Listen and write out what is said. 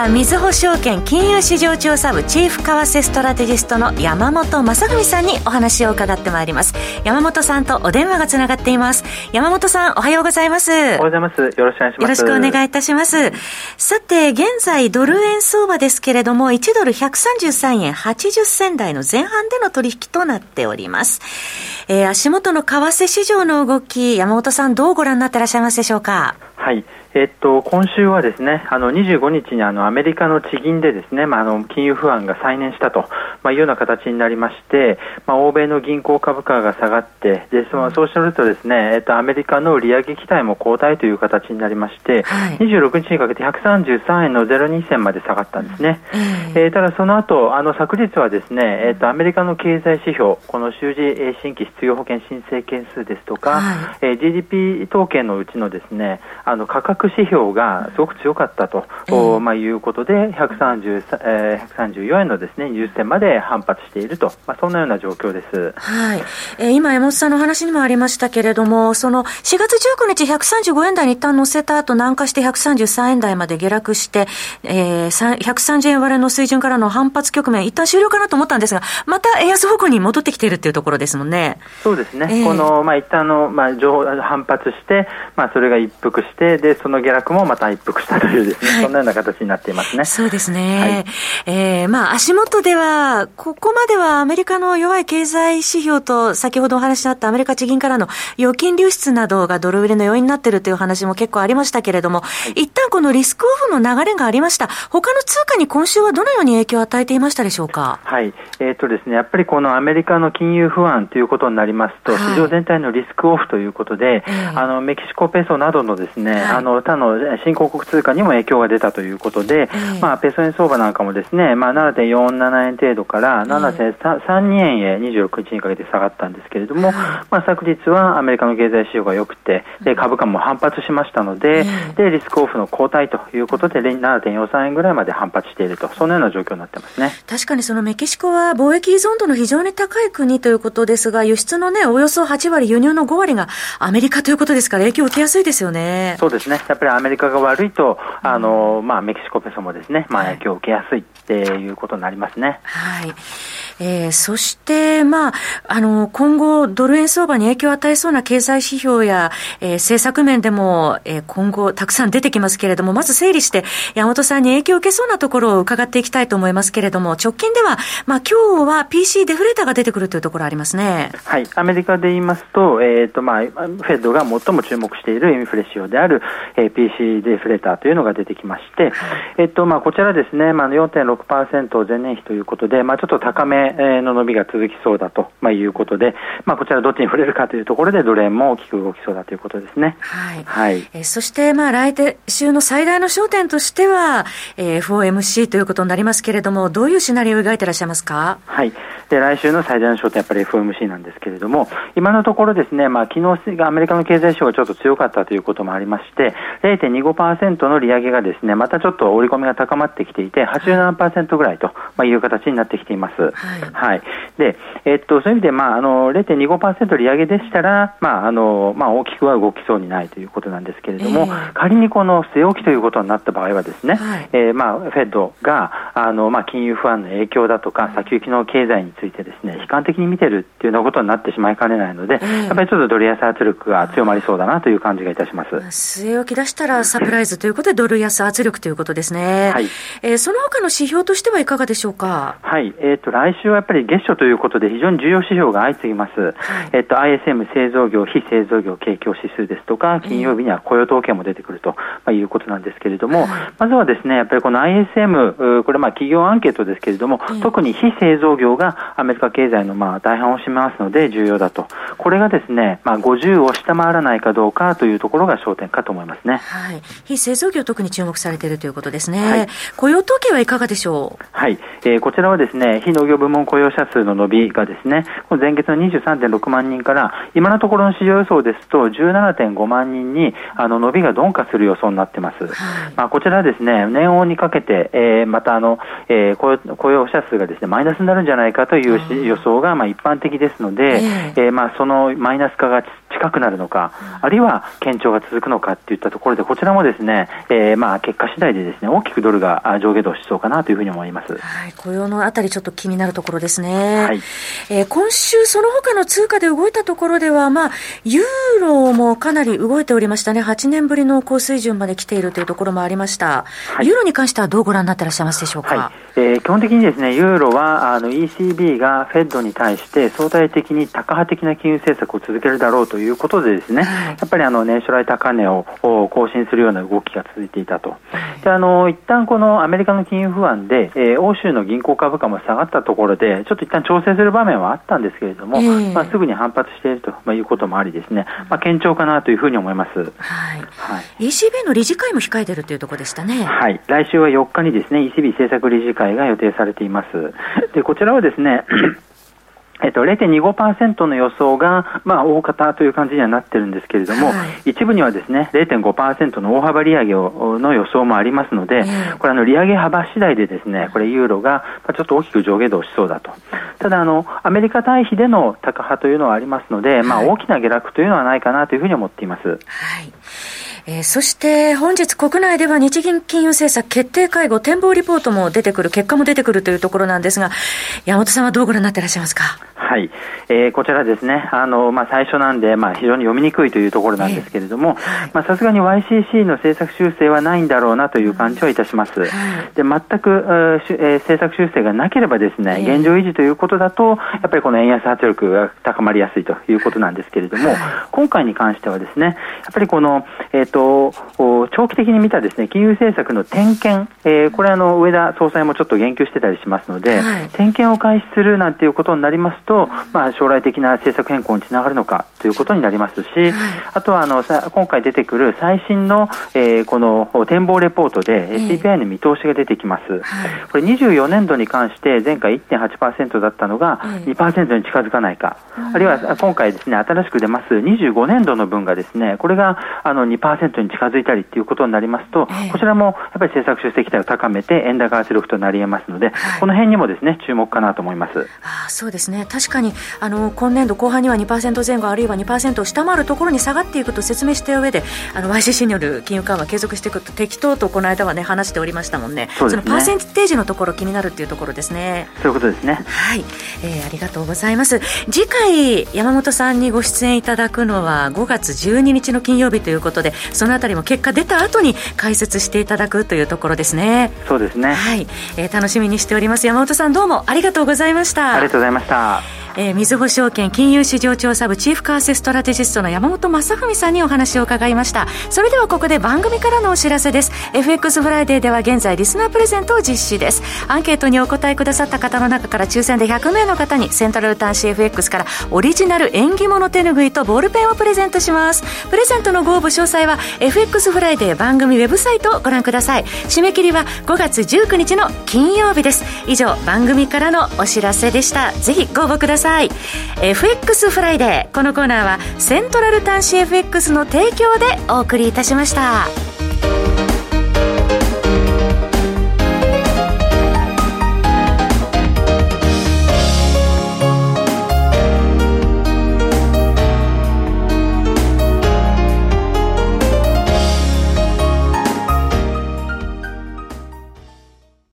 はみずほ証券金融市場調査部チーフ為替ストラテジストの山本正文さんにお話を伺ってまいります。山本さんとお電話がつながっています。山本さんおはようございます。おはようございます。よろしくお願いしますよろしくお願いいたします。さて現在ドル円相場ですけれども1ドル133円80銭台の前半での取引となっております。えー、足元の為替市場の動き山本さんどうご覧になっていらっしゃいますでしょうか？はいえっと、今週はですね、あの25日にあのアメリカの地銀でですね、まあ、あの金融不安が再燃したと、まあ、いうような形になりまして、まあ、欧米の銀行株価が下がって、でそのそうするとですね、えっと、アメリカの利上げ期待も後退という形になりまして、はい、26日にかけて133円の02銭まで下がったんですね。うん、えー、ただその後、あの昨日はですね、えっと、アメリカの経済指標、この週次新規失業保険申請件数ですとか、はい、えー、GDP 統計のうちのですね、あの価格指標がすごく強かったと、えー、まあ、いうことで130、えー、134円のですね20銭まで反発していると、まあ、そんなような状況です、はい。えー、今、山本さんの話にもありましたけれども、その4月19日、135円台に一旦乗せた後南下して133円台まで下落して、えー、130円割れの水準からの反発局面、一旦終了かなと思ったんですが、また円安方向に戻ってきているというところですもんね。そうですね、えー、この、まあ、一旦の、まあ、情報反発して、まあ、それが一服して、でその下落もまた一服したというですね、はい、そんなような形になっていますね。そうですね。はい、えー、まあ足元では、ここまではアメリカの弱い経済指標と、先ほどお話にあったアメリカ地銀からの預金流出などがドル売りの要因になっているという話も結構ありましたけれども、はい、一旦このリスクオフの流れがありました。他の通貨に今週はどのように影響を与えていましたでしょうか？はい。えっ、ー、とですね、やっぱりこのアメリカの金融不安ということになりますと、市場全体のリスクオフということで、あのメキシコペソなどのですね、あの他の新興国通貨にも影響が出たということで、まあ、ペソ円相場なんかもですね、まあ、7.47円程度から7.32円へ26日にかけて下がったんですけれども、まあ、昨日はアメリカの経済指標が良くて、で株価も反発しましたので、でリスクオフの後退ということで、7.43円ぐらいまで反発していると、そのような状況になってますね。確かにそのメキシコは貿易依存度の非常に高い国ということですが、輸出のね、およそ8割、輸入の5割がアメリカということですから、影響を受けやすいですよね。そうですね。やっぱりアメリカが悪いと、あの、まあ、メキシコペソもですね、まあ、影響を受けやすいっていうことになりますね。はい。えー、そして、まあ、あの、今後、ドル円相場に影響を与えそうな経済指標や、えー、政策面でも、えー、今後、たくさん出てきますけれども、まず整理して、山本さんに影響を受けそうなところを伺っていきたいと思いますけれども、直近では、まあ、今日は PC デフレーターが出てくるというところありますね。はい。アメリカで言いますと、えっ、ー、と、まあ、フェッドが最も注目しているインフレ指標である、えー、PC デフレーターというのが出てきまして、えっ、と、まあ、こちらですね、まあ、4.6%前年比ということで、まあ、ちょっと高めの伸びが続きそうだと、まあ、いうことで、まあ、こちらどっちに触れるかというところで、ドル円も大きく動きそうだということですね。はい。はい、えそして、まあ、来週の最大の焦点としては、えー、FOMC ということになりますけれども、どういうシナリオを描いていらっしゃいますか？はい。で、来週の最大の焦点はやっぱり FOMC なんですけれども、今のところですね、まあ、昨日アメリカの経済指標がちょっと強かったということもありまして、0.25%の利上げがですね、またちょっと織り込みが高まってきていて、87%ぐらいという形になってきています。はい。はい、で、えっと、そういう意味で、まあ、あの、0.25%利上げでしたら、まあ、あの、まあ、大きくは動きそうにないということなんですけれども、えー、仮にこの据え置きということになった場合はですね、はい、えー、まあ、フェッドが、あの、まあ、金融不安の影響だとか、先行きの経済についてですね、悲観的に見てるっていうようなことになってしまいかねないので、えー、やっぱりちょっとドル安圧力が強まりそうだなという感じがいたします。据え置き出したらサプライズということで、ドル安圧力ということですね。はい。えー、その他の指標としてはいかがでしょうか？はい。えっ、ー、と、来週はやっぱり月初ということで非常に重要指標が相次ぎます。はい、えっ、ー、と、ISM 製造業、非製造業景況指数ですとか、金曜日には雇用統計も出てくると、まあ、いうことなんですけれども、はい、まずはですね、やっぱりこの ISM、これまあ企業アンケートですけれども、特に非製造業がアメリカ経済のまあ大半を占めますので重要だと。これがですね、まあ50を下回らないかどうかというところが焦点かと思いますね。はい。非製造業特に注目されているということですね。はい、雇用統計はいかがでしょう？はい。えー、こちらはですね、非農業部門雇用者数の伸びがですね、前月の23.6万人から、今のところの市場予想ですと、17.5万人にあの伸びが鈍化する予想になってます。はい、まあ、こちらですね、年王にかけて、えー、またあの、えー、雇用者数がですね、マイナスになるんじゃないかという予想がまあ一般的ですので、えー、えー、まあそのマイナス化が近くなるのか、あるいは堅調が続くのかっていったところで、こちらもですね、えー、まあ結果次第でですね、大きくドルが上下動しそうかなというふうに思います。はい、雇用のあたりちょっと気になるところですね。はい。えー、今週その他の通貨で動いたところでは、まあ、ユーロもかなり動いておりましたね。8年ぶりの高水準まで来ているというところもありました。はい、ユーロに関してはどうご覧になっていらっしゃいますでしょうか？はい、えー、基本的にですね、ユーロはあの ECB がフェッドに対して相対的に高派的な金融政策を続けるだろうということでですね、やっぱりあの年初来高値を更新するような動きが続いていたと。であの一旦このアメリカの金融不安で、えー、欧州の銀行株価も下がったところで、ちょっと一旦調整する場面はあったんですけれども、えー、まあ、すぐに反発しているということもありですね、まあ、堅調かなというふうに思います。はい。はい、ECB の理事会も控えているというところでしたね。はい。来週は4日にですね、ECB 政策理事会が予定されています。で、こちらはですね、えっと、0.25%の予想が、まあ、大方という感じにはなってるんですけれども、はい、一部にはですね、0.5%の大幅利上げをの予想もありますので、これあの、利上げ幅次第でですね、これユーロがちょっと大きく上下動しそうだと。ただ、あの、アメリカ対比での高派というのはありますので、まあ、大きな下落というのはないかなというふうに思っています。はいえー、そして本日国内では日銀金融政策決定会合展望リポートも出てくる、結果も出てくるというところなんですが、山本さんはどうご覧になっていらっしゃいますか？はい、えー、こちらですね、あのまあ、最初なんで、まあ、非常に読みにくいというところなんですけれども、さすがに YCC の政策修正はないんだろうなという感じはいたします。で全く、えー、政策修正がなければですね、現状維持ということだと、やっぱりこの円安圧力が高まりやすいということなんですけれども、今回に関してはですね、やっぱりこの、えーと、長期的に見たですね金融政策の点検、えー、これあの上田総裁もちょっと言及してたりしますので、はい、点検を開始するなんていうことになりますと、まあ、将来的な政策変更につながるのか。ということになりますし、はい、あとはあの今回出てくる最新の、えー、この展望レポートで、えー、CPI の見通しが出てきます、はい、これ24年度に関して前回1.8%だったのが2%に近づかないか、あるいは今回ですね新しく出ます25年度の分がですねこれがあの2%に近づいたりということになりますと、こちらもやっぱり政策修正期待を高めて円高圧力となり得ますので、はい、この辺にもですね注目かなと思います。あそうですね。確かにあの今年度後半には2%前後あるいは2%を下回るところに下がっていくと説明した上であの YCC による金融緩和継続していくと適当とこの間はね話しておりましたもんね。そ、ね、のパーセンテージのところ気になるっていうところですね。そういうことですね。はい、えー、ありがとうございます。次回山本さんにご出演いただくのは5月12日の金曜日ということでそのあたりも結果出た後に解説していただくというところですね。そうですね。はい、えー、楽しみにしております。山本さんどうもありがとうございました。ありがとうございましたえー、みずほ証券金融市場調査部チーフ為替ストラテジストの山本正文さんにお話を伺いました。それではここで番組からのお知らせです。FX フライデーでは現在リスナープレゼントを実施です。アンケートにお答えくださった方の中から抽選で100名の方にセントラル短資 FX からオリジナル縁起物手ぬぐいとボールペンをプレゼントします。プレゼントのご応募詳細は FX フライデー番組ウェブサイトをご覧ください。締め切りは5月19日の金曜日です。以上番組からのお知らせでした。ぜひご応募ください。さい FX フライデーこのコーナーはセントラル端子 FX の提供でお送りいたしました。